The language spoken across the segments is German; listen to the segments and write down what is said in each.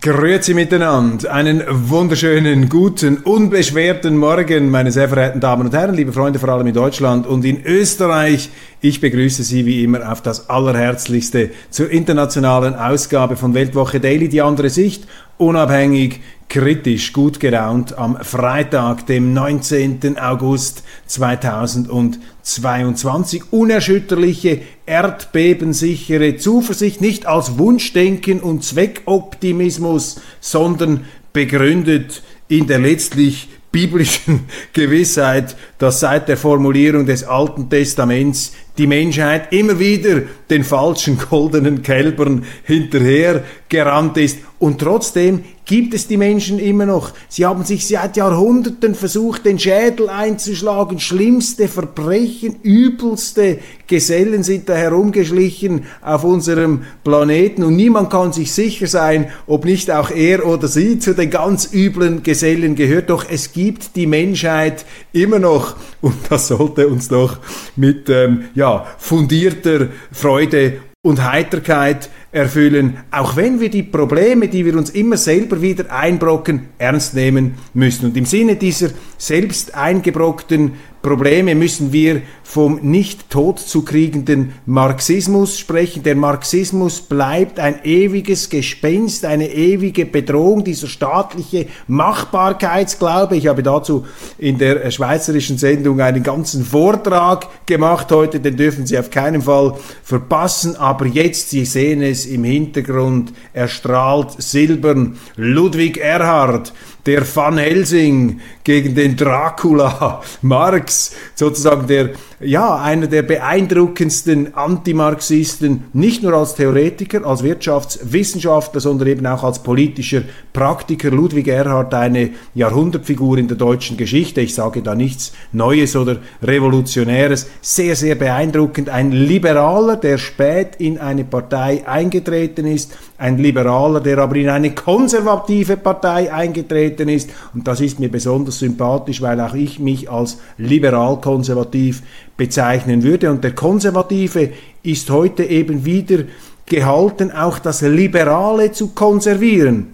Grüezi miteinander. Einen wunderschönen, guten, unbeschwerten Morgen, meine sehr verehrten Damen und Herren, liebe Freunde, vor allem in Deutschland und in Österreich. Ich begrüße Sie wie immer auf das Allerherzlichste zur internationalen Ausgabe von Weltwoche Daily, die andere Sicht, unabhängig, kritisch, gut gelaunt am Freitag, dem 19. August 2022. Unerschütterliche, erdbebensichere Zuversicht, nicht als Wunschdenken und Zweckoptimismus, sondern begründet in der letztlich biblischen Gewissheit, dass seit der Formulierung des Alten Testaments die Menschheit immer wieder den falschen goldenen Kälbern hinterher gerannt ist und trotzdem gibt es die Menschen immer noch. Sie haben sich seit Jahrhunderten versucht, den Schädel einzuschlagen. Schlimmste Verbrechen, übelste Gesellen sind da herumgeschlichen auf unserem Planeten und niemand kann sich sicher sein, ob nicht auch er oder sie zu den ganz üblen Gesellen gehört. Doch es gibt die Menschheit immer noch und das sollte uns doch mit ähm, ja, fundierter Freude und Heiterkeit erfüllen, auch wenn wir die Probleme, die wir uns immer selber wieder einbrocken, ernst nehmen müssen. Und im Sinne dieser selbst eingebrockten Probleme müssen wir vom nicht tot zu kriegenden Marxismus sprechen. Der Marxismus bleibt ein ewiges Gespenst, eine ewige Bedrohung, dieser staatliche Machbarkeitsglaube. Ich habe dazu in der schweizerischen Sendung einen ganzen Vortrag gemacht heute, den dürfen Sie auf keinen Fall verpassen. Aber jetzt, Sie sehen es im Hintergrund, erstrahlt silbern Ludwig Erhard, der Van Helsing gegen den Dracula, Marx, sozusagen der, ja, einer der beeindruckendsten Antimarxisten, nicht nur als Theoretiker, als Wirtschaftswissenschaftler, sondern eben auch als politischer Praktiker. Ludwig Erhard, eine Jahrhundertfigur in der deutschen Geschichte. Ich sage da nichts Neues oder Revolutionäres. Sehr, sehr beeindruckend. Ein Liberaler, der spät in eine Partei eingetreten ist. Ein Liberaler, der aber in eine konservative Partei eingetreten ist. Und das ist mir besonders sympathisch, weil auch ich mich als liberal-konservativ bezeichnen würde. Und der Konservative ist heute eben wieder gehalten, auch das Liberale zu konservieren.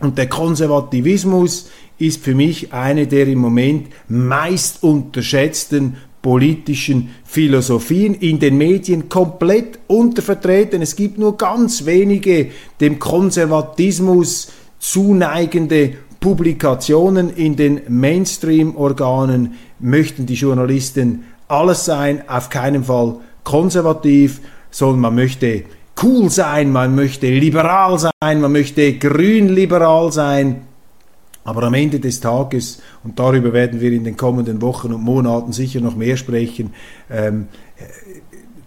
Und der Konservativismus ist für mich eine der im Moment meist unterschätzten politischen Philosophien in den Medien komplett untervertreten. Es gibt nur ganz wenige dem Konservatismus zuneigende Publikationen in den Mainstream-Organen möchten die Journalisten alles sein, auf keinen Fall konservativ, sondern man möchte cool sein, man möchte liberal sein, man möchte grün-liberal sein. Aber am Ende des Tages, und darüber werden wir in den kommenden Wochen und Monaten sicher noch mehr sprechen, ähm,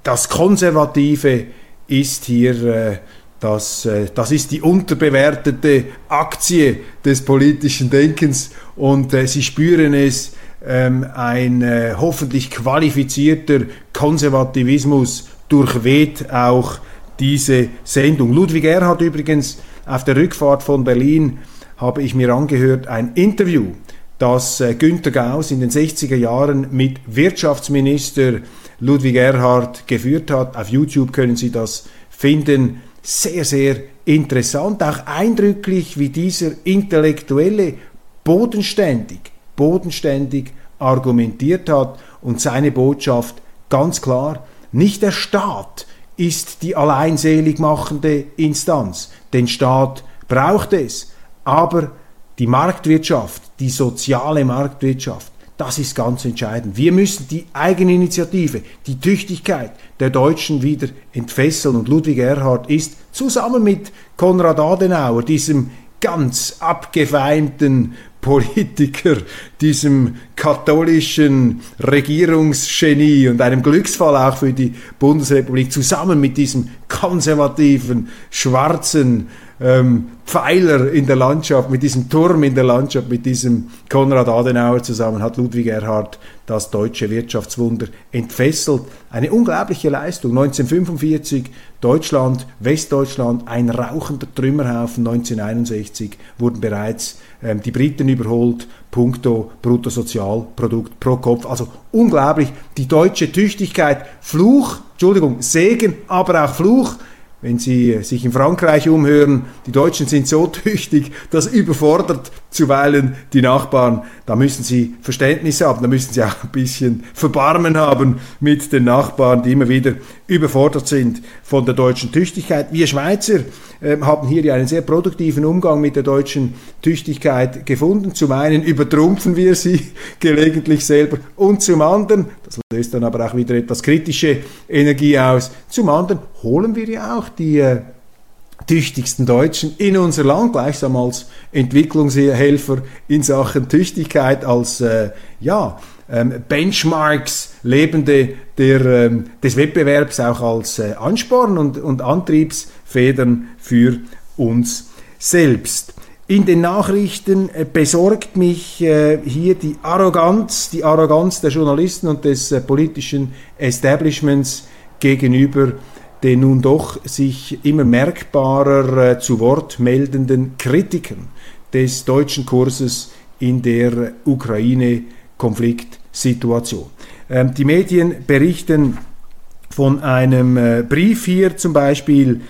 das Konservative ist hier äh, das, äh, das ist die unterbewertete Aktie des politischen Denkens und äh, Sie spüren es, ähm, ein äh, hoffentlich qualifizierter Konservativismus durchweht auch diese Sendung. Ludwig Erhard übrigens auf der Rückfahrt von Berlin habe ich mir angehört ein Interview, das Günter Gauss in den 60er Jahren mit Wirtschaftsminister Ludwig Erhard geführt hat. Auf YouTube können Sie das finden sehr, sehr interessant, auch eindrücklich, wie dieser Intellektuelle bodenständig, bodenständig argumentiert hat und seine Botschaft ganz klar, nicht der Staat ist die alleinselig machende Instanz. Den Staat braucht es, aber die Marktwirtschaft, die soziale Marktwirtschaft, das ist ganz entscheidend. Wir müssen die Eigeninitiative, die Tüchtigkeit der Deutschen wieder entfesseln. Und Ludwig Erhard ist zusammen mit Konrad Adenauer, diesem ganz abgefeimten Politiker, diesem katholischen Regierungsgenie und einem Glücksfall auch für die Bundesrepublik, zusammen mit diesem konservativen, schwarzen ähm, Pfeiler in der Landschaft, mit diesem Turm in der Landschaft, mit diesem Konrad Adenauer zusammen hat Ludwig Erhard das deutsche Wirtschaftswunder entfesselt. Eine unglaubliche Leistung. 1945 Deutschland, Westdeutschland, ein rauchender Trümmerhaufen. 1961 wurden bereits ähm, die Briten überholt, puncto Bruttosozialprodukt pro Kopf. Also unglaublich. Die deutsche Tüchtigkeit, Fluch, Entschuldigung, Segen, aber auch Fluch wenn Sie äh, sich in Frankreich umhören, die Deutschen sind so tüchtig, das überfordert zuweilen die Nachbarn. Da müssen Sie Verständnis haben, da müssen Sie auch ein bisschen Verbarmen haben mit den Nachbarn, die immer wieder überfordert sind von der deutschen Tüchtigkeit. Wir Schweizer äh, haben hier ja einen sehr produktiven Umgang mit der deutschen Tüchtigkeit gefunden. Zum einen übertrumpfen wir sie gelegentlich selber und zum anderen, das löst dann aber auch wieder etwas kritische Energie aus, zum anderen holen wir ja auch die äh, tüchtigsten Deutschen in unser Land, gleichsam als Entwicklungshelfer in Sachen Tüchtigkeit, als äh, ja, ähm, Benchmarks, Lebende der, ähm, des Wettbewerbs auch als äh, Ansporn und, und Antriebsfedern für uns selbst. In den Nachrichten äh, besorgt mich äh, hier die Arroganz, die Arroganz der Journalisten und des äh, politischen Establishments gegenüber den nun doch sich immer merkbarer äh, zu Wort meldenden Kritikern des deutschen Kurses in der Ukraine-Konfliktsituation. Ähm, die Medien berichten von einem äh, Brief hier zum Beispiel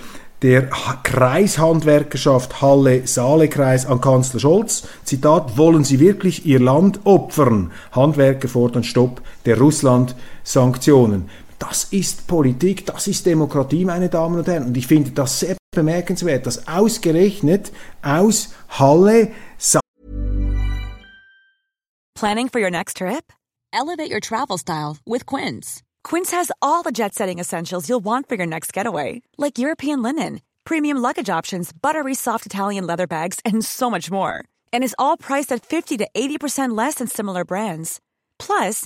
der Kreishandwerkerschaft Halle-Saale-Kreis an Kanzler Scholz. Zitat, wollen Sie wirklich Ihr Land opfern? Handwerker fordern Stopp der Russland-Sanktionen. Das ist Politik, das ist Demokratie, meine Damen und Herren. Und ich finde das sehr bemerkenswert, dass ausgerechnet aus Halle Planning for your next trip? Elevate your travel style with Quince. Quince has all the jet setting essentials you'll want for your next getaway, like European linen, premium luggage options, buttery soft Italian leather bags, and so much more. And is all priced at 50 to 80% less than similar brands. Plus,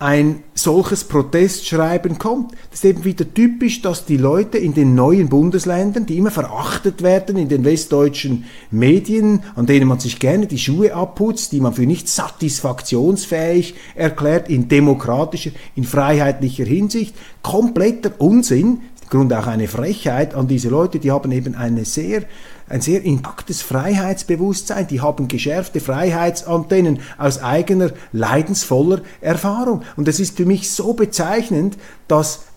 ein solches Protestschreiben kommt. Das ist eben wieder typisch, dass die Leute in den neuen Bundesländern, die immer verachtet werden in den westdeutschen Medien, an denen man sich gerne die Schuhe abputzt, die man für nicht satisfaktionsfähig erklärt, in demokratischer, in freiheitlicher Hinsicht, kompletter Unsinn, im Grunde auch eine Frechheit an diese Leute, die haben eben eine sehr ein sehr intaktes Freiheitsbewusstsein, die haben geschärfte Freiheitsantennen aus eigener leidensvoller Erfahrung. Und es ist für mich so bezeichnend, dass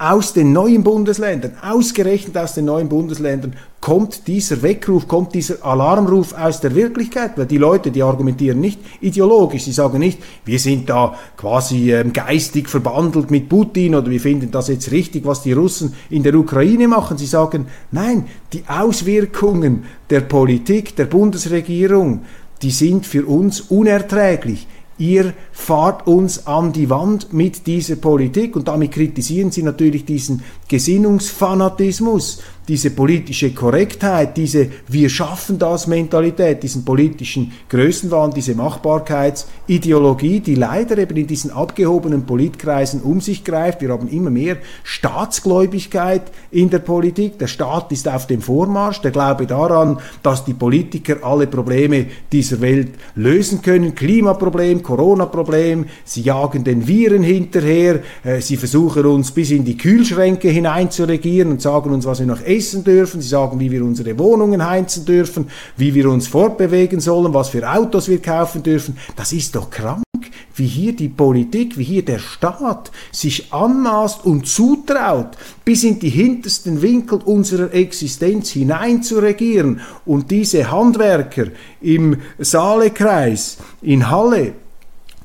aus den neuen Bundesländern, ausgerechnet aus den neuen Bundesländern, kommt dieser Weckruf, kommt dieser Alarmruf aus der Wirklichkeit, weil die Leute, die argumentieren nicht ideologisch, sie sagen nicht, wir sind da quasi ähm, geistig verbandelt mit Putin oder wir finden das jetzt richtig, was die Russen in der Ukraine machen. Sie sagen, nein, die Auswirkungen der Politik, der Bundesregierung, die sind für uns unerträglich ihr fahrt uns an die Wand mit dieser Politik und damit kritisieren sie natürlich diesen Gesinnungsfanatismus, diese politische Korrektheit, diese Wir schaffen das Mentalität, diesen politischen Größenwahn, diese Machbarkeitsideologie, die leider eben in diesen abgehobenen Politkreisen um sich greift. Wir haben immer mehr Staatsgläubigkeit in der Politik. Der Staat ist auf dem Vormarsch. Der Glaube daran, dass die Politiker alle Probleme dieser Welt lösen können. Klimaproblem, Corona-Problem. Sie jagen den Viren hinterher. Äh, sie versuchen uns bis in die Kühlschränke hineinzuregieren und sagen uns, was wir noch essen essen dürfen, sie sagen, wie wir unsere Wohnungen heizen dürfen, wie wir uns fortbewegen sollen, was für Autos wir kaufen dürfen. Das ist doch krank, wie hier die Politik, wie hier der Staat sich anmaßt und zutraut, bis in die hintersten Winkel unserer Existenz hinein zu regieren und diese Handwerker im Saalekreis in Halle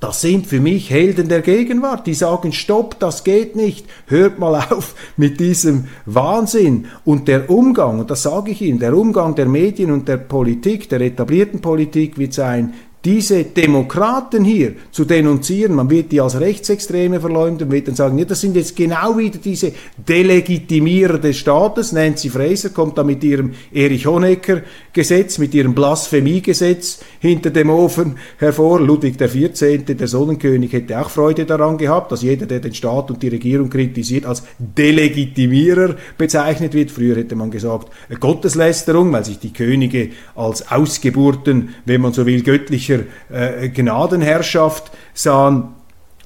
das sind für mich Helden der Gegenwart, die sagen, stopp, das geht nicht, hört mal auf mit diesem Wahnsinn. Und der Umgang, und das sage ich Ihnen, der Umgang der Medien und der Politik, der etablierten Politik wird sein, diese Demokraten hier zu denunzieren, man wird die als Rechtsextreme verleumden, wird dann sagen, ja, das sind jetzt genau wieder diese Delegitimierer des Staates. Nancy Fraser kommt da mit ihrem Erich Honecker Gesetz, mit ihrem Blasphemiegesetz hinter dem Ofen hervor. Ludwig XIV., der Sonnenkönig, hätte auch Freude daran gehabt, dass jeder, der den Staat und die Regierung kritisiert, als Delegitimierer bezeichnet wird. Früher hätte man gesagt Gotteslästerung, weil sich die Könige als Ausgeburten, wenn man so will, göttlicher äh, Gnadenherrschaft sahen.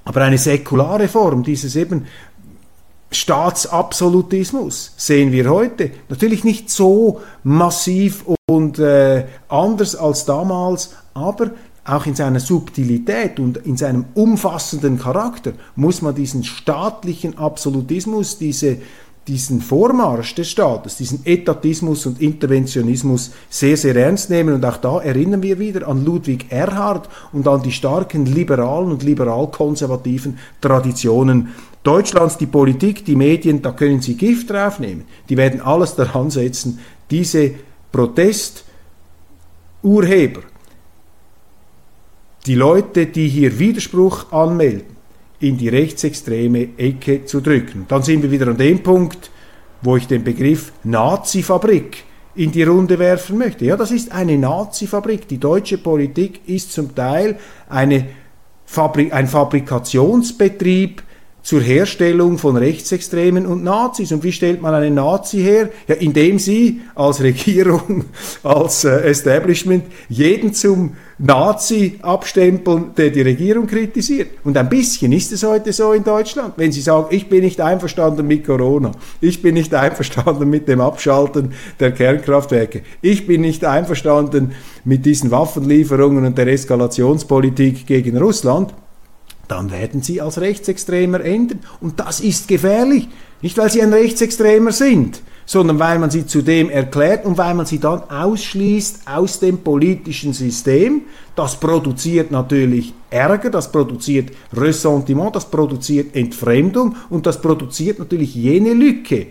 Aber eine säkulare Form dieses eben Staatsabsolutismus sehen wir heute. Natürlich nicht so massiv und äh, anders als damals, aber auch in seiner Subtilität und in seinem umfassenden Charakter muss man diesen staatlichen Absolutismus, diese, diesen Vormarsch des Staates, diesen Etatismus und Interventionismus sehr, sehr ernst nehmen. Und auch da erinnern wir wieder an Ludwig Erhard und an die starken liberalen und liberal-konservativen Traditionen Deutschlands. Die Politik, die Medien, da können Sie Gift draufnehmen. Die werden alles daran setzen, diese Protesturheber, die Leute, die hier Widerspruch anmelden, in die rechtsextreme Ecke zu drücken. Dann sind wir wieder an dem Punkt, wo ich den Begriff Nazi-Fabrik in die Runde werfen möchte. Ja, das ist eine Nazi-Fabrik. Die deutsche Politik ist zum Teil eine Fabrik, ein Fabrikationsbetrieb zur Herstellung von Rechtsextremen und Nazis. Und wie stellt man einen Nazi her? Ja, indem sie als Regierung, als äh, Establishment jeden zum Nazi abstempeln, der die Regierung kritisiert. Und ein bisschen ist es heute so in Deutschland. Wenn Sie sagen, ich bin nicht einverstanden mit Corona, ich bin nicht einverstanden mit dem Abschalten der Kernkraftwerke, ich bin nicht einverstanden mit diesen Waffenlieferungen und der Eskalationspolitik gegen Russland, dann werden sie als Rechtsextremer enden. Und das ist gefährlich. Nicht, weil sie ein Rechtsextremer sind, sondern weil man sie zudem erklärt und weil man sie dann ausschließt aus dem politischen System. Das produziert natürlich Ärger, das produziert Ressentiment, das produziert Entfremdung und das produziert natürlich jene Lücke,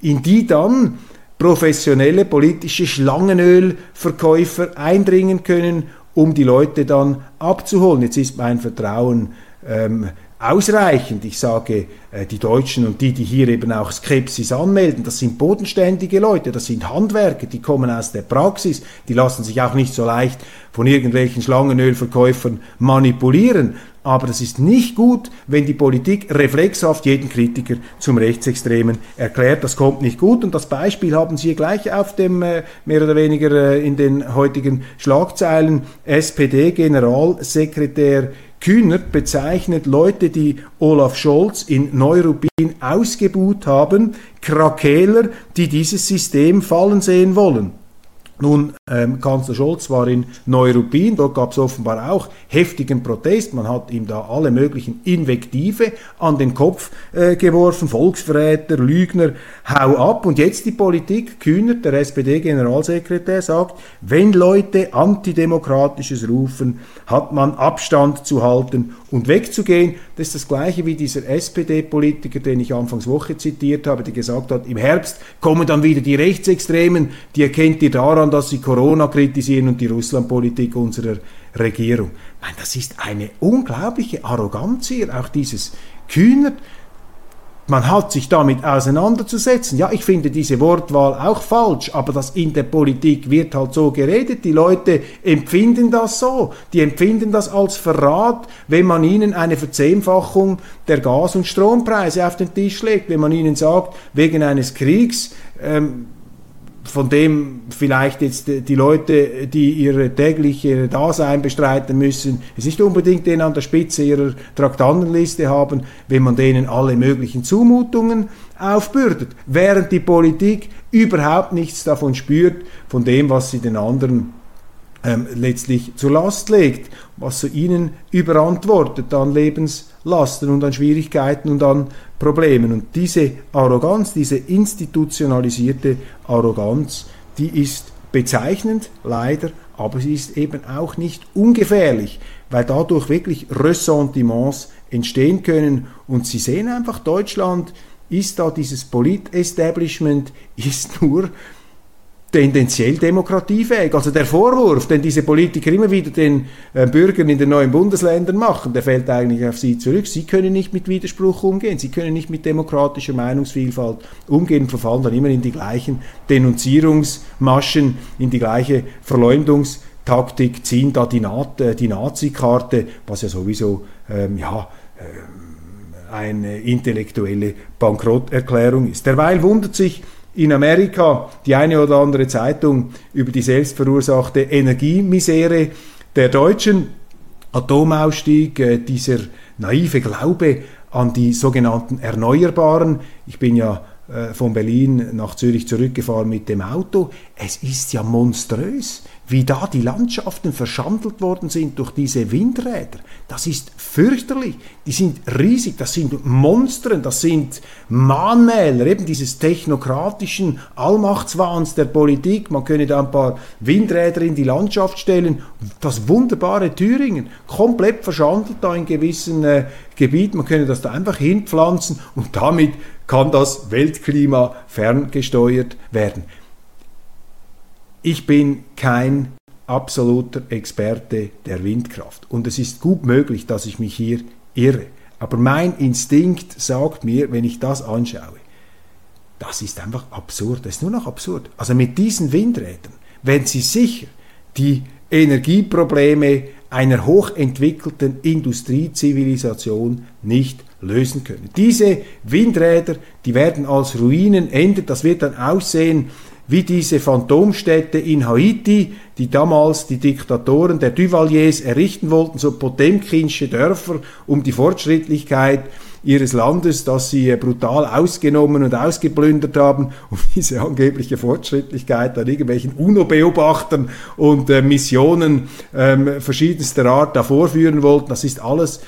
in die dann professionelle politische Schlangenölverkäufer eindringen können, um die Leute dann abzuholen. Jetzt ist mein Vertrauen ähm, ausreichend. Ich sage, äh, die Deutschen und die, die hier eben auch Skepsis anmelden, das sind bodenständige Leute, das sind Handwerker, die kommen aus der Praxis, die lassen sich auch nicht so leicht von irgendwelchen Schlangenölverkäufern manipulieren. Aber das ist nicht gut, wenn die Politik reflexhaft jeden Kritiker zum Rechtsextremen erklärt. Das kommt nicht gut. Und das Beispiel haben Sie gleich auf dem, äh, mehr oder weniger äh, in den heutigen Schlagzeilen, SPD-Generalsekretär Kühnert bezeichnet Leute, die Olaf Scholz in Neuruppin ausgebuht haben, Krakeler, die dieses System fallen sehen wollen. Nun, ähm, Kanzler Scholz war in Neuruppin, dort gab es offenbar auch heftigen Protest. Man hat ihm da alle möglichen Invektive an den Kopf äh, geworfen, Volksverräter, Lügner, hau ab. Und jetzt die Politik, Kühner, der SPD-Generalsekretär, sagt, wenn Leute Antidemokratisches rufen, hat man Abstand zu halten und wegzugehen. Das ist das gleiche wie dieser SPD-Politiker, den ich anfangs Woche zitiert habe, der gesagt hat, im Herbst kommen dann wieder die Rechtsextremen, die erkennt ihr daran, dass sie Corona kritisieren und die Russlandpolitik unserer Regierung. Ich meine, das ist eine unglaubliche Arroganz hier, auch dieses Kühner, man hat sich damit auseinanderzusetzen. Ja, ich finde diese Wortwahl auch falsch, aber das in der Politik wird halt so geredet. Die Leute empfinden das so. Die empfinden das als Verrat, wenn man ihnen eine Verzehnfachung der Gas- und Strompreise auf den Tisch legt, wenn man ihnen sagt, wegen eines Kriegs, ähm, von dem vielleicht jetzt die Leute, die ihre tägliche Dasein bestreiten müssen, es nicht unbedingt den an der Spitze ihrer Traktandenliste haben, wenn man denen alle möglichen Zumutungen aufbürdet, während die Politik überhaupt nichts davon spürt, von dem, was sie den anderen ähm, letztlich zur Last legt, was so ihnen überantwortet an Lebenslasten und an Schwierigkeiten und an Problemen. Und diese Arroganz, diese institutionalisierte Arroganz, die ist bezeichnend, leider, aber sie ist eben auch nicht ungefährlich, weil dadurch wirklich Ressentiments entstehen können. Und Sie sehen einfach, Deutschland ist da dieses Polit-Establishment, ist nur tendenziell demokratiefähig. Also der Vorwurf, den diese Politiker immer wieder den äh, Bürgern in den neuen Bundesländern machen, der fällt eigentlich auf sie zurück. Sie können nicht mit Widerspruch umgehen, sie können nicht mit demokratischer Meinungsvielfalt umgehen, verfallen dann immer in die gleichen Denunzierungsmaschen, in die gleiche Verleumdungstaktik, ziehen da die, Na äh, die Nazi-Karte, was ja sowieso ähm, ja, äh, eine intellektuelle Bankrotterklärung ist. Derweil wundert sich in Amerika die eine oder andere Zeitung über die selbstverursachte Energiemisere der Deutschen. Atomausstieg, äh, dieser naive Glaube an die sogenannten Erneuerbaren. Ich bin ja von Berlin nach Zürich zurückgefahren mit dem Auto. Es ist ja monströs, wie da die Landschaften verschandelt worden sind durch diese Windräder. Das ist fürchterlich. Die sind riesig, das sind Monstren, das sind Mahnmäler, eben dieses technokratischen Allmachtswahns der Politik. Man könne da ein paar Windräder in die Landschaft stellen. Das wunderbare Thüringen, komplett verschandelt da in gewissen äh, Gebieten. Man könne das da einfach hinpflanzen und damit kann das Weltklima ferngesteuert werden. Ich bin kein absoluter Experte der Windkraft und es ist gut möglich, dass ich mich hier irre. Aber mein Instinkt sagt mir, wenn ich das anschaue, das ist einfach absurd, das ist nur noch absurd. Also mit diesen Windrädern werden Sie sicher die Energieprobleme einer hochentwickelten Industriezivilisation nicht lösen können. Diese Windräder, die werden als Ruinen enden, das wird dann aussehen wie diese Phantomstädte in Haiti, die damals die Diktatoren der Duvaliers errichten wollten, so potemkinsche Dörfer, um die Fortschrittlichkeit ihres Landes, das sie äh, brutal ausgenommen und ausgeplündert haben, um diese angebliche Fortschrittlichkeit an irgendwelchen UNO-Beobachtern und äh, Missionen ähm, verschiedenster Art da vorführen wollten. Das ist alles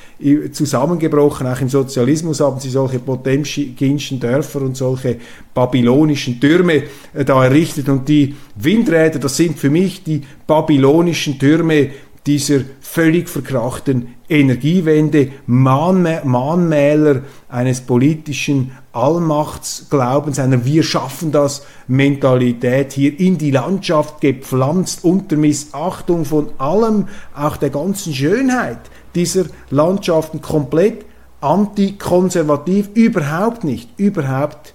zusammengebrochen. Auch im Sozialismus haben sie solche potemkinschen Dörfer und solche babylonischen Türme äh, da errichtet und die Windräder, das sind für mich die babylonischen Türme dieser völlig verkrachten Energiewende, Mahnmäler eines politischen Allmachtsglaubens, einer Wir schaffen das Mentalität hier in die Landschaft gepflanzt unter Missachtung von allem, auch der ganzen Schönheit dieser Landschaften komplett antikonservativ, überhaupt nicht, überhaupt.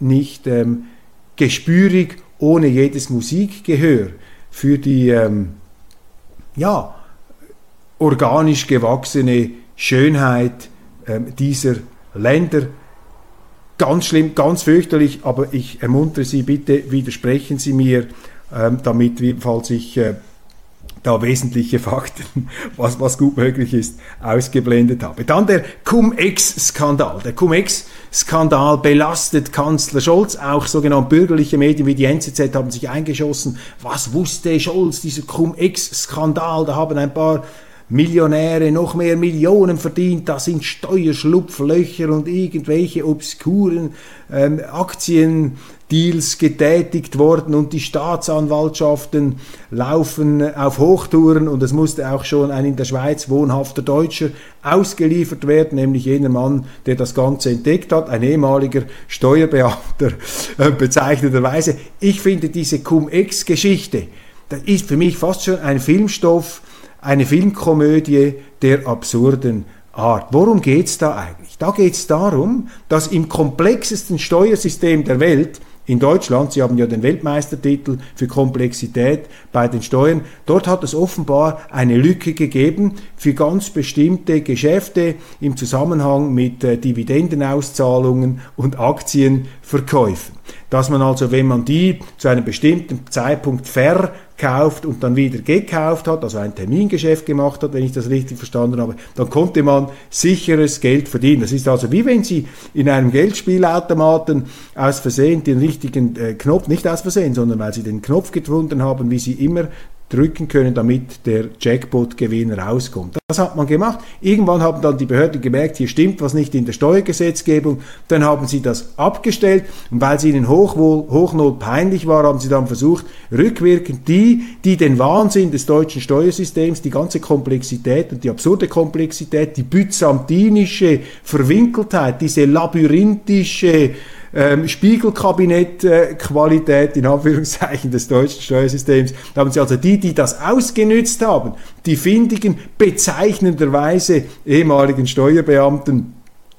Nicht ähm, gespürig ohne jedes Musikgehör für die ähm, ja, organisch gewachsene Schönheit ähm, dieser Länder. Ganz schlimm, ganz fürchterlich, aber ich ermuntere Sie bitte, widersprechen Sie mir, ähm, damit, falls ich äh, da wesentliche Fakten, was, was gut möglich ist, ausgeblendet habe. Dann der Cum-Ex-Skandal. Der Cum-Ex-Skandal belastet Kanzler Scholz. Auch sogenannte bürgerliche Medien wie die NZZ haben sich eingeschossen. Was wusste Scholz, dieser Cum-Ex-Skandal? Da haben ein paar Millionäre noch mehr Millionen verdient, da sind Steuerschlupflöcher und irgendwelche obskuren ähm, Aktiendeals getätigt worden und die Staatsanwaltschaften laufen auf Hochtouren und es musste auch schon ein in der Schweiz wohnhafter Deutscher ausgeliefert werden, nämlich jener Mann, der das Ganze entdeckt hat, ein ehemaliger Steuerbeamter äh, bezeichneterweise. Ich finde diese Cum-Ex-Geschichte, das ist für mich fast schon ein Filmstoff, eine Filmkomödie der absurden Art. Worum geht es da eigentlich? Da geht es darum, dass im komplexesten Steuersystem der Welt, in Deutschland, Sie haben ja den Weltmeistertitel für Komplexität bei den Steuern, dort hat es offenbar eine Lücke gegeben für ganz bestimmte Geschäfte im Zusammenhang mit äh, Dividendenauszahlungen und Aktienverkäufen. Dass man also, wenn man die zu einem bestimmten Zeitpunkt ver kauft und dann wieder gekauft hat, also ein Termingeschäft gemacht hat, wenn ich das richtig verstanden habe, dann konnte man sicheres Geld verdienen. Das ist also wie wenn Sie in einem Geldspielautomaten aus Versehen den richtigen äh, Knopf, nicht aus Versehen, sondern weil Sie den Knopf gefunden haben, wie Sie immer drücken können, damit der Jackpot-Gewinn rauskommt. Das hat man gemacht. Irgendwann haben dann die Behörden gemerkt, hier stimmt was nicht in der Steuergesetzgebung. Dann haben sie das abgestellt und weil es ihnen hochwohl, hochnot peinlich war, haben sie dann versucht, rückwirkend die, die den Wahnsinn des deutschen Steuersystems, die ganze Komplexität und die absurde Komplexität, die byzantinische Verwinkeltheit, diese labyrinthische ähm, Spiegelkabinett-Qualität in Anführungszeichen des deutschen Steuersystems. Da haben sie also die, die das ausgenützt haben, die findigen, bezeichnenderweise ehemaligen Steuerbeamten,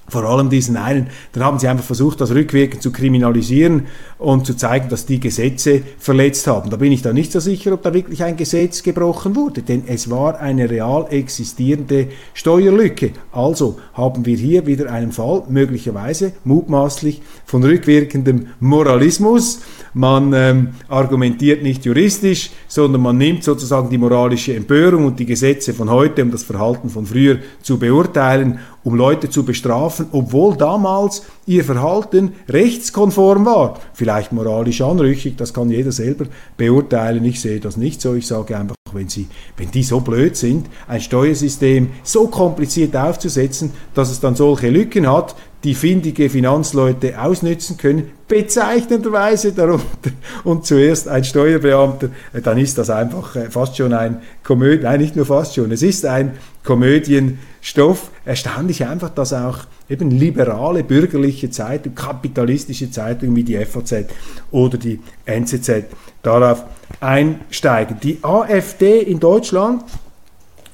vor allem diesen einen, dann haben sie einfach versucht, das rückwirkend zu kriminalisieren und zu zeigen, dass die Gesetze verletzt haben. Da bin ich da nicht so sicher, ob da wirklich ein Gesetz gebrochen wurde, denn es war eine real existierende Steuerlücke. Also haben wir hier wieder einen Fall, möglicherweise mutmaßlich von rückwirkendem Moralismus. Man ähm, argumentiert nicht juristisch, sondern man nimmt sozusagen die moralische Empörung und die Gesetze von heute, um das Verhalten von früher zu beurteilen um Leute zu bestrafen, obwohl damals ihr Verhalten rechtskonform war. Vielleicht moralisch anrüchig, das kann jeder selber beurteilen. Ich sehe das nicht so. Ich sage einfach, wenn, sie, wenn die so blöd sind, ein Steuersystem so kompliziert aufzusetzen, dass es dann solche Lücken hat, die findige Finanzleute ausnützen können, bezeichnenderweise darunter und zuerst ein Steuerbeamter, äh, dann ist das einfach äh, fast schon ein Komödien, nein, nicht nur fast schon, es ist ein Komödienstoff. Erstaunlich einfach, dass auch eben liberale bürgerliche Zeitungen, kapitalistische Zeitungen wie die FAZ oder die NZZ darauf einsteigen. Die AfD in Deutschland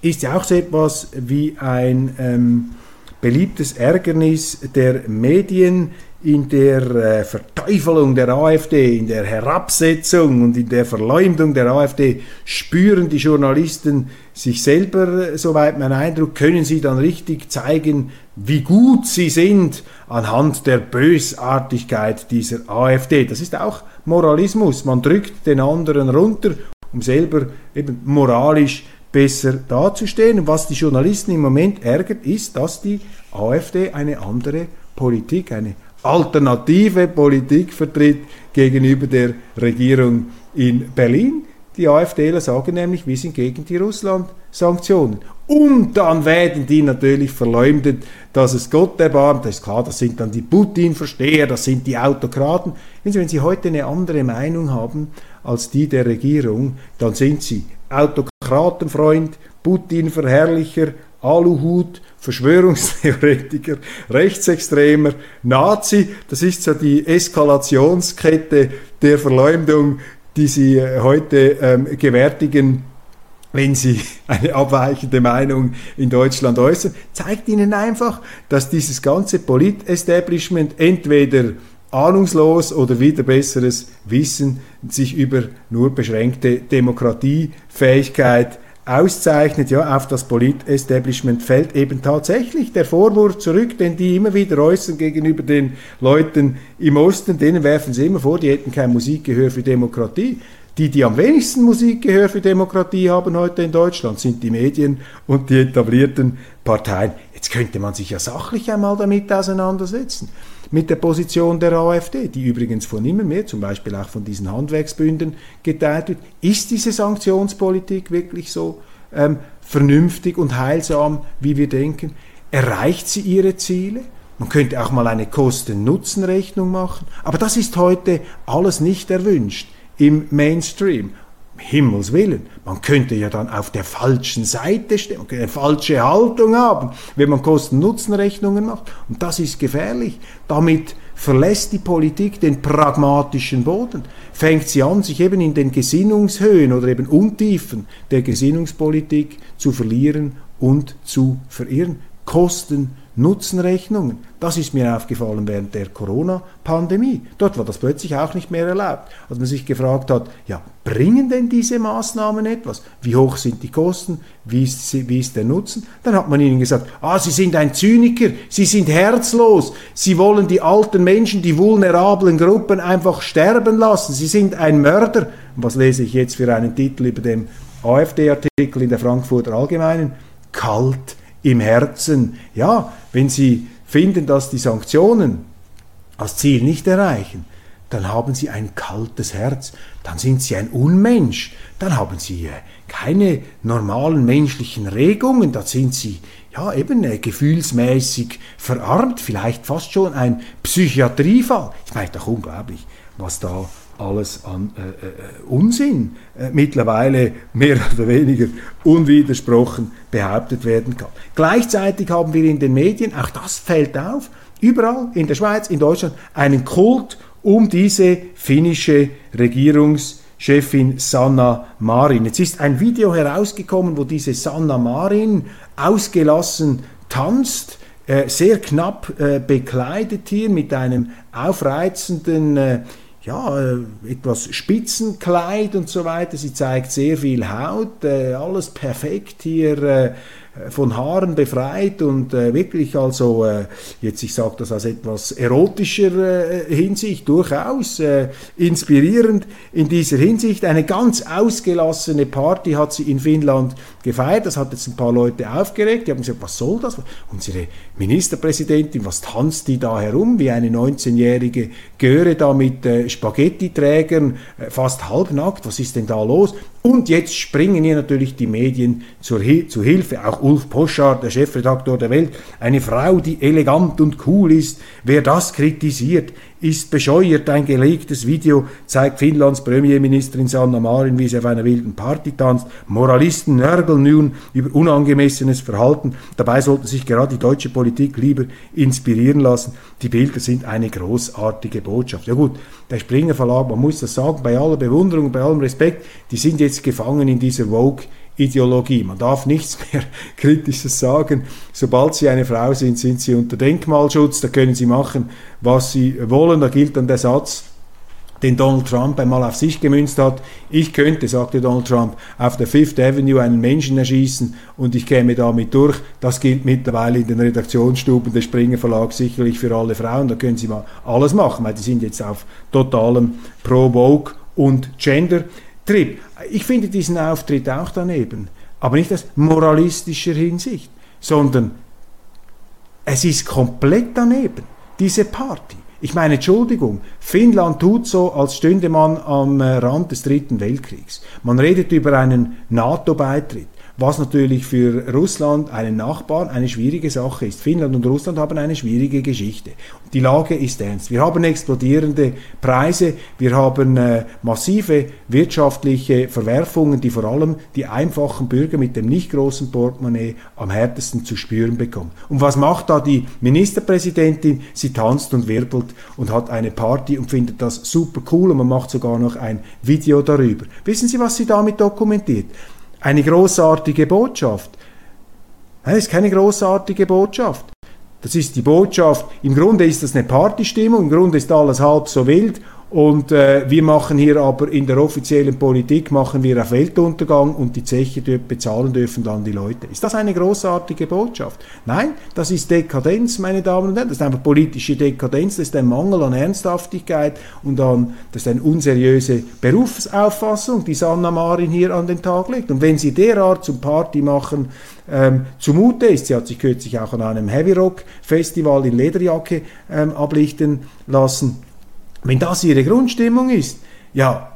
ist ja auch so etwas wie ein ähm, beliebtes Ärgernis der Medien in der äh, Verteufelung der AfD, in der Herabsetzung und in der Verleumdung der AfD spüren die Journalisten sich selber, soweit mein Eindruck, können sie dann richtig zeigen, wie gut sie sind anhand der Bösartigkeit dieser AfD. Das ist auch Moralismus. Man drückt den anderen runter, um selber eben moralisch besser dazustehen. Und was die Journalisten im Moment ärgert, ist, dass die AfD eine andere Politik, eine alternative Politik vertritt gegenüber der Regierung in Berlin. Die AfDler sagen nämlich, wir sind gegen die Russland-Sanktionen. Und dann werden die natürlich verleumdet, dass es Gott erbarmt. Das ist klar, das sind dann die Putin-Versteher, das sind die Autokraten. Wenn Sie heute eine andere Meinung haben als die der Regierung, dann sind Sie Autokratenfreund, Putin-Verherrlicher, Aluhut, Verschwörungstheoretiker, Rechtsextremer, Nazi. Das ist so die Eskalationskette der Verleumdung, die Sie äh, heute ähm, gewärtigen, wenn Sie eine abweichende Meinung in Deutschland äußern. Zeigt Ihnen einfach, dass dieses ganze Polit-Establishment entweder ahnungslos oder wieder besseres Wissen sich über nur beschränkte Demokratiefähigkeit auszeichnet, ja, auf das Polit-Establishment fällt eben tatsächlich der Vorwurf zurück, den die immer wieder äußern gegenüber den Leuten im Osten, denen werfen sie immer vor, die hätten kein Musikgehör für Demokratie. Die, die am wenigsten Musikgehör für Demokratie haben heute in Deutschland, sind die Medien und die etablierten Parteien. Jetzt könnte man sich ja sachlich einmal damit auseinandersetzen mit der Position der AfD, die übrigens von immer mehr, zum Beispiel auch von diesen Handwerksbünden geteilt wird. Ist diese Sanktionspolitik wirklich so ähm, vernünftig und heilsam, wie wir denken? Erreicht sie ihre Ziele? Man könnte auch mal eine Kosten-Nutzen-Rechnung machen, aber das ist heute alles nicht erwünscht im Mainstream. Himmels Willen, man könnte ja dann auf der falschen Seite stehen, eine falsche Haltung haben, wenn man Kosten-Nutzen-Rechnungen macht. Und das ist gefährlich. Damit verlässt die Politik den pragmatischen Boden, fängt sie an, sich eben in den Gesinnungshöhen oder eben Untiefen der Gesinnungspolitik zu verlieren und zu verirren. Kosten, Nutzenrechnungen. Das ist mir aufgefallen während der Corona-Pandemie. Dort war das plötzlich auch nicht mehr erlaubt. Als man sich gefragt hat, ja, bringen denn diese Maßnahmen etwas? Wie hoch sind die Kosten? Wie ist, wie ist, der Nutzen? Dann hat man ihnen gesagt, ah, Sie sind ein Zyniker, Sie sind herzlos, Sie wollen die alten Menschen, die vulnerablen Gruppen einfach sterben lassen, Sie sind ein Mörder. Und was lese ich jetzt für einen Titel über dem AfD-Artikel in der Frankfurter Allgemeinen? Kalt im Herzen. Ja, wenn Sie finden, dass die Sanktionen das Ziel nicht erreichen, dann haben sie ein kaltes Herz, dann sind sie ein Unmensch, dann haben sie äh, keine normalen menschlichen Regungen, da sind sie ja eben äh, gefühlsmäßig verarmt, vielleicht fast schon ein Psychiatriefall. Ich meine doch unglaublich, was da alles an äh, äh, Unsinn äh, mittlerweile mehr oder weniger unwidersprochen behauptet werden kann. Gleichzeitig haben wir in den Medien, auch das fällt auf, überall in der Schweiz, in Deutschland, einen Kult um diese finnische Regierungschefin Sanna Marin. Jetzt ist ein Video herausgekommen, wo diese Sanna Marin ausgelassen tanzt, äh, sehr knapp äh, bekleidet hier mit einem aufreizenden äh, ja, äh, etwas Spitzenkleid und so weiter. Sie zeigt sehr viel Haut, äh, alles perfekt hier äh, von Haaren befreit und äh, wirklich also, äh, jetzt ich sage das aus etwas erotischer äh, Hinsicht, durchaus äh, inspirierend in dieser Hinsicht. Eine ganz ausgelassene Party hat sie in Finnland gefeiert, das hat jetzt ein paar Leute aufgeregt, die haben gesagt, was soll das? Unsere Ministerpräsidentin, was tanzt die da herum, wie eine 19-jährige Göre da mit äh, Spaghetti-Trägern, äh, fast halbnackt, was ist denn da los? Und jetzt springen hier natürlich die Medien zur, zu Hilfe, auch Ulf Poschardt, der Chefredaktor der Welt, eine Frau, die elegant und cool ist. Wer das kritisiert, ist bescheuert. Ein gelegtes Video zeigt Finnlands Premierministerin Sanna Marin, wie sie auf einer wilden Party tanzt. Moralisten nörgeln nun über unangemessenes Verhalten. Dabei sollte sich gerade die deutsche Politik lieber inspirieren lassen. Die Bilder sind eine großartige Botschaft. Ja gut, der Springer Verlag, man muss das sagen, bei aller Bewunderung, bei allem Respekt, die sind jetzt gefangen in dieser Vogue Ideologie. Man darf nichts mehr Kritisches sagen. Sobald Sie eine Frau sind, sind Sie unter Denkmalschutz. Da können Sie machen, was Sie wollen. Da gilt dann der Satz, den Donald Trump einmal auf sich gemünzt hat. Ich könnte, sagte Donald Trump, auf der Fifth Avenue einen Menschen erschießen und ich käme damit durch. Das gilt mittlerweile in den Redaktionsstuben des Springer Verlags sicherlich für alle Frauen. Da können Sie mal alles machen, weil die sind jetzt auf totalem Pro-Vogue und Gender. Trip. Ich finde diesen Auftritt auch daneben, aber nicht aus moralistischer Hinsicht, sondern es ist komplett daneben, diese Party. Ich meine, Entschuldigung, Finnland tut so, als stünde man am äh, Rand des Dritten Weltkriegs. Man redet über einen NATO-Beitritt was natürlich für Russland, einen Nachbarn, eine schwierige Sache ist. Finnland und Russland haben eine schwierige Geschichte. Die Lage ist ernst. Wir haben explodierende Preise, wir haben äh, massive wirtschaftliche Verwerfungen, die vor allem die einfachen Bürger mit dem nicht großen Portemonnaie am härtesten zu spüren bekommen. Und was macht da die Ministerpräsidentin? Sie tanzt und wirbelt und hat eine Party und findet das super cool und man macht sogar noch ein Video darüber. Wissen Sie, was sie damit dokumentiert? Eine großartige Botschaft. Das ist keine großartige Botschaft. Das ist die Botschaft, im Grunde ist das eine Partystimmung, im Grunde ist alles halb so wild und äh, wir machen hier aber in der offiziellen Politik, machen wir auf Weltuntergang und die Zeche bezahlen dürfen dann die Leute. Ist das eine großartige Botschaft? Nein, das ist Dekadenz, meine Damen und Herren. Das ist einfach politische Dekadenz, das ist ein Mangel an Ernsthaftigkeit und an, das ist eine unseriöse Berufsauffassung, die Sanna Marin hier an den Tag legt. Und wenn sie derart zum Party machen, ähm, zumute ist. Sie hat sich kürzlich auch an einem Heavy Rock Festival in Lederjacke ähm, ablichten lassen. Wenn das ihre Grundstimmung ist, ja,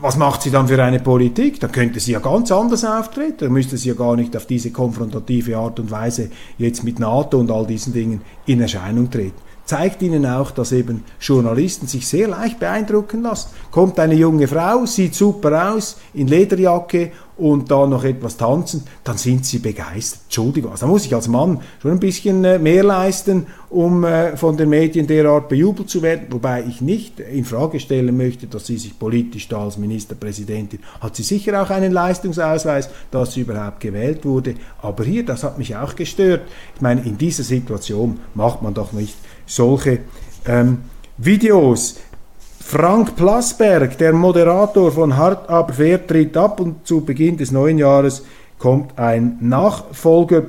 was macht sie dann für eine Politik? Dann könnte sie ja ganz anders auftreten. Dann müsste sie ja gar nicht auf diese konfrontative Art und Weise jetzt mit NATO und all diesen Dingen in Erscheinung treten zeigt ihnen auch, dass eben Journalisten sich sehr leicht beeindrucken lassen. Kommt eine junge Frau, sieht super aus, in Lederjacke und da noch etwas tanzen, dann sind sie begeistert. Entschuldigung, also da muss ich als Mann schon ein bisschen äh, mehr leisten, um äh, von den Medien derart bejubelt zu werden, wobei ich nicht in Frage stellen möchte, dass sie sich politisch da als Ministerpräsidentin hat sie sicher auch einen Leistungsausweis, dass sie überhaupt gewählt wurde, aber hier, das hat mich auch gestört. Ich meine, in dieser Situation macht man doch nicht solche ähm, Videos. Frank Plasberg, der Moderator von Hart aber fair, tritt ab und zu Beginn des neuen Jahres kommt ein Nachfolger.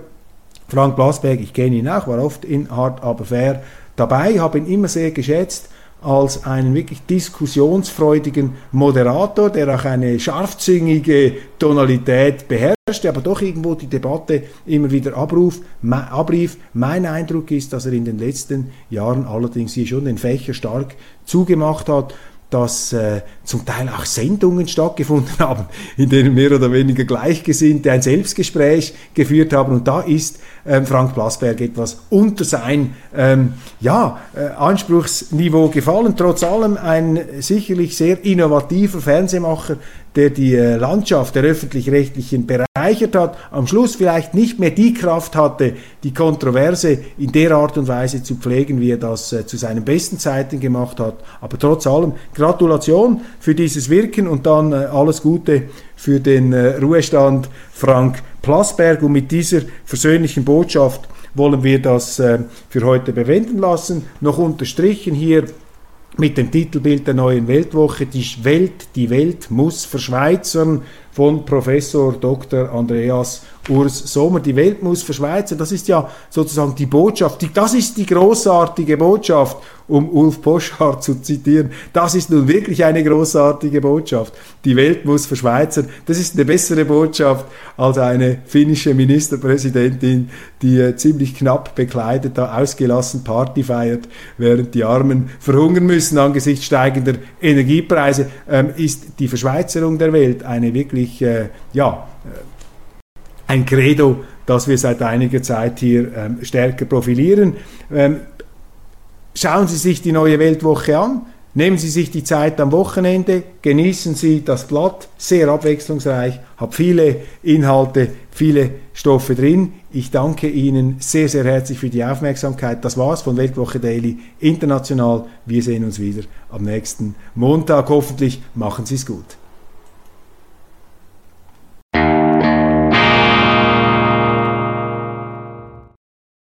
Frank Plasberg, ich kenne ihn auch, war oft in Hart aber fair dabei, habe ihn immer sehr geschätzt als einen wirklich diskussionsfreudigen Moderator, der auch eine scharfzüngige Tonalität beherrscht, aber doch irgendwo die Debatte immer wieder abruf, abrief. Mein Eindruck ist, dass er in den letzten Jahren allerdings hier schon den Fächer stark zugemacht hat dass äh, zum Teil auch Sendungen stattgefunden haben, in denen mehr oder weniger Gleichgesinnte ein Selbstgespräch geführt haben. Und da ist ähm, Frank Blasberg etwas unter sein ähm, ja, äh, Anspruchsniveau gefallen. Trotz allem ein sicherlich sehr innovativer Fernsehmacher, der die äh, Landschaft der öffentlich-rechtlichen bereichert hat, am Schluss vielleicht nicht mehr die Kraft hatte, die Kontroverse in der Art und Weise zu pflegen, wie er das äh, zu seinen besten Zeiten gemacht hat. Aber trotz allem Gratulation für dieses Wirken und dann äh, alles Gute für den Ruhestand Frank Plasberg. Und mit dieser versöhnlichen Botschaft wollen wir das für heute bewenden lassen. Noch unterstrichen hier mit dem Titelbild der neuen Weltwoche, die Welt, die Welt muss verschweizern von Professor Dr. Andreas Urs Sommer. Die Welt muss verschweizern, das ist ja sozusagen die Botschaft, die, das ist die großartige Botschaft um Ulf Poschardt zu zitieren. Das ist nun wirklich eine großartige Botschaft. Die Welt muss verschweizern. Das ist eine bessere Botschaft als eine finnische Ministerpräsidentin, die äh, ziemlich knapp bekleidet da ausgelassen Party feiert, während die Armen verhungern müssen angesichts steigender Energiepreise. Ähm, ist die Verschweizerung der Welt eine wirklich, äh, ja, ein Credo, das wir seit einiger Zeit hier ähm, stärker profilieren. Ähm, schauen Sie sich die neue Weltwoche an. Nehmen Sie sich die Zeit am Wochenende, genießen Sie das Blatt, sehr abwechslungsreich, hat viele Inhalte, viele Stoffe drin. Ich danke Ihnen sehr, sehr herzlich für die Aufmerksamkeit. Das war's von Weltwoche Daily International. Wir sehen uns wieder am nächsten Montag. Hoffentlich machen Sie es gut.